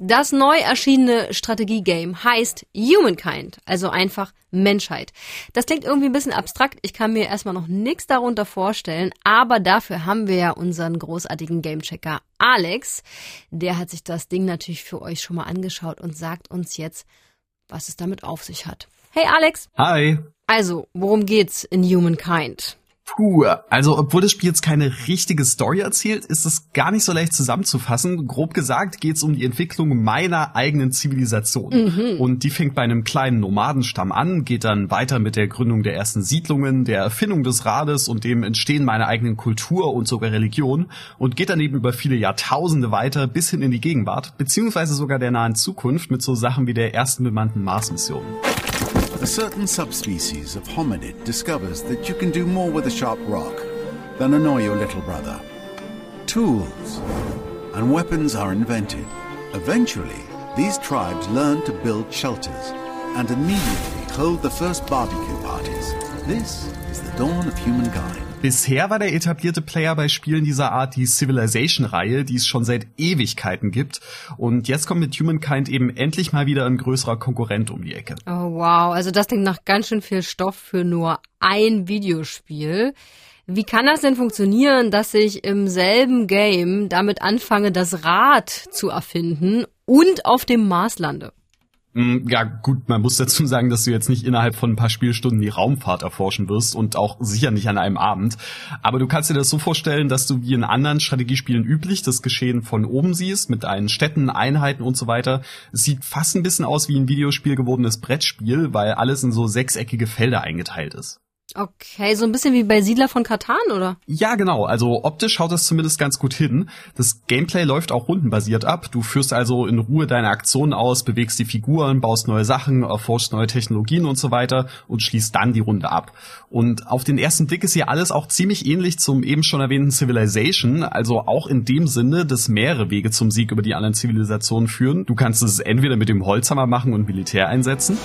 Das neu erschienene Strategiegame heißt Humankind, also einfach Menschheit. Das klingt irgendwie ein bisschen abstrakt. Ich kann mir erstmal noch nichts darunter vorstellen, aber dafür haben wir ja unseren großartigen Gamechecker Alex. Der hat sich das Ding natürlich für euch schon mal angeschaut und sagt uns jetzt, was es damit auf sich hat. Hey Alex. Hi. Also, worum geht's in Humankind? Puh, also obwohl das Spiel jetzt keine richtige Story erzählt, ist es gar nicht so leicht zusammenzufassen. Grob gesagt geht es um die Entwicklung meiner eigenen Zivilisation. Mhm. Und die fängt bei einem kleinen Nomadenstamm an, geht dann weiter mit der Gründung der ersten Siedlungen, der Erfindung des Rades und dem Entstehen meiner eigenen Kultur und sogar Religion und geht dann eben über viele Jahrtausende weiter bis hin in die Gegenwart, beziehungsweise sogar der nahen Zukunft mit so Sachen wie der ersten bemannten Mars-Mission. A certain subspecies of hominid discovers that you can do more with a sharp rock than annoy your little brother. Tools and weapons are invented. Eventually, these tribes learn to build shelters and immediately hold the first barbecue parties. This is the dawn of humankind. Bisher war der etablierte Player bei Spielen dieser Art die Civilization-Reihe, die es schon seit Ewigkeiten gibt. Und jetzt kommt mit Humankind eben endlich mal wieder ein größerer Konkurrent um die Ecke. Oh wow, also das klingt nach ganz schön viel Stoff für nur ein Videospiel. Wie kann das denn funktionieren, dass ich im selben Game damit anfange, das Rad zu erfinden und auf dem Mars lande? Mm, ja, gut, man muss dazu sagen, dass du jetzt nicht innerhalb von ein paar Spielstunden die Raumfahrt erforschen wirst und auch sicher nicht an einem Abend. Aber du kannst dir das so vorstellen, dass du wie in anderen Strategiespielen üblich das Geschehen von oben siehst, mit allen Städten, Einheiten und so weiter. Es sieht fast ein bisschen aus wie ein Videospiel gewordenes Brettspiel, weil alles in so sechseckige Felder eingeteilt ist. Okay, so ein bisschen wie bei Siedler von Katan, oder? Ja, genau. Also optisch schaut das zumindest ganz gut hin. Das Gameplay läuft auch rundenbasiert ab. Du führst also in Ruhe deine Aktionen aus, bewegst die Figuren, baust neue Sachen, erforschst neue Technologien und so weiter und schließt dann die Runde ab. Und auf den ersten Blick ist hier alles auch ziemlich ähnlich zum eben schon erwähnten Civilization, also auch in dem Sinne, dass mehrere Wege zum Sieg über die anderen Zivilisationen führen. Du kannst es entweder mit dem Holzhammer machen und Militär einsetzen.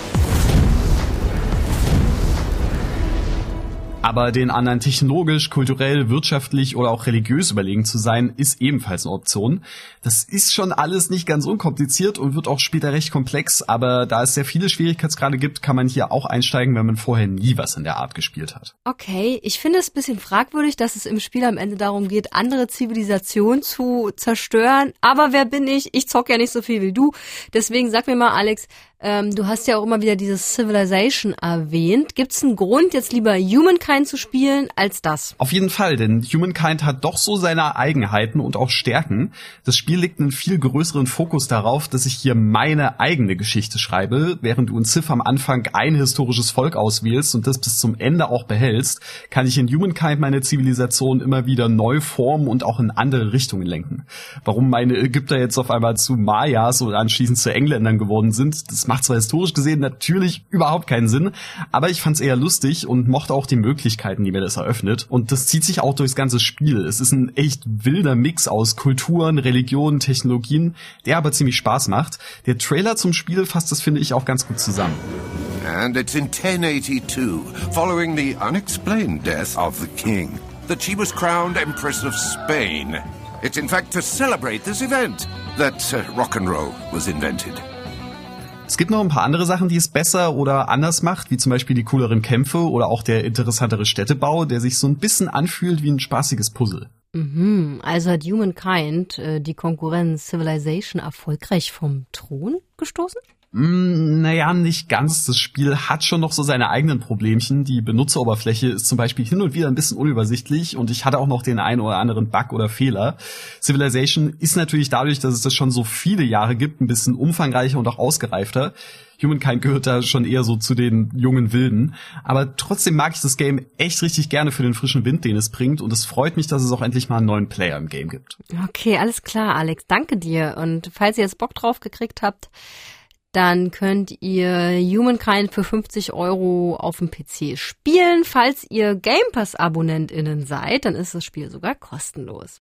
Aber den anderen technologisch, kulturell, wirtschaftlich oder auch religiös überlegen zu sein, ist ebenfalls eine Option. Das ist schon alles nicht ganz unkompliziert und wird auch später recht komplex, aber da es sehr viele Schwierigkeitsgrade gibt, kann man hier auch einsteigen, wenn man vorher nie was in der Art gespielt hat. Okay, ich finde es ein bisschen fragwürdig, dass es im Spiel am Ende darum geht, andere Zivilisationen zu zerstören. Aber wer bin ich? Ich zock ja nicht so viel wie du. Deswegen sag mir mal, Alex, ähm, du hast ja auch immer wieder dieses Civilization erwähnt. Gibt es einen Grund, jetzt lieber Humankind zu spielen als das? Auf jeden Fall, denn Humankind hat doch so seine Eigenheiten und auch Stärken. Das Spiel legt einen viel größeren Fokus darauf, dass ich hier meine eigene Geschichte schreibe, während du in Civ am Anfang ein historisches Volk auswählst und das bis zum Ende auch behältst, kann ich in Humankind meine Zivilisation immer wieder neu formen und auch in andere Richtungen lenken. Warum meine Ägypter jetzt auf einmal zu Mayas und anschließend zu Engländern geworden sind, das macht zwar historisch gesehen natürlich überhaupt keinen Sinn, aber ich fand es eher lustig und mochte auch die Möglichkeiten, die mir das eröffnet. Und das zieht sich auch durchs ganze Spiel. Es ist ein echt wilder Mix aus Kulturen, Religionen, Technologien, der aber ziemlich Spaß macht. Der Trailer zum Spiel fasst das, finde ich, auch ganz gut zusammen. And it's in 1082, following the unexplained death of the king, that she was crowned Empress of Spain. It's in fact to celebrate this event that uh, rock and roll was invented. Es gibt noch ein paar andere Sachen, die es besser oder anders macht, wie zum Beispiel die cooleren Kämpfe oder auch der interessantere Städtebau, der sich so ein bisschen anfühlt wie ein spaßiges Puzzle. Mhm, also hat Humankind äh, die Konkurrenz Civilization erfolgreich vom Thron gestoßen? Mm, naja, nicht ganz. Das Spiel hat schon noch so seine eigenen Problemchen. Die Benutzeroberfläche ist zum Beispiel hin und wieder ein bisschen unübersichtlich und ich hatte auch noch den einen oder anderen Bug oder Fehler. Civilization ist natürlich dadurch, dass es das schon so viele Jahre gibt, ein bisschen umfangreicher und auch ausgereifter. Humankind gehört da schon eher so zu den jungen Wilden. Aber trotzdem mag ich das Game echt richtig gerne für den frischen Wind, den es bringt. Und es freut mich, dass es auch endlich mal einen neuen Player im Game gibt. Okay, alles klar, Alex. Danke dir. Und falls ihr jetzt Bock drauf gekriegt habt, dann könnt ihr Humankind für 50 Euro auf dem PC spielen. Falls ihr Game Pass AbonnentInnen seid, dann ist das Spiel sogar kostenlos.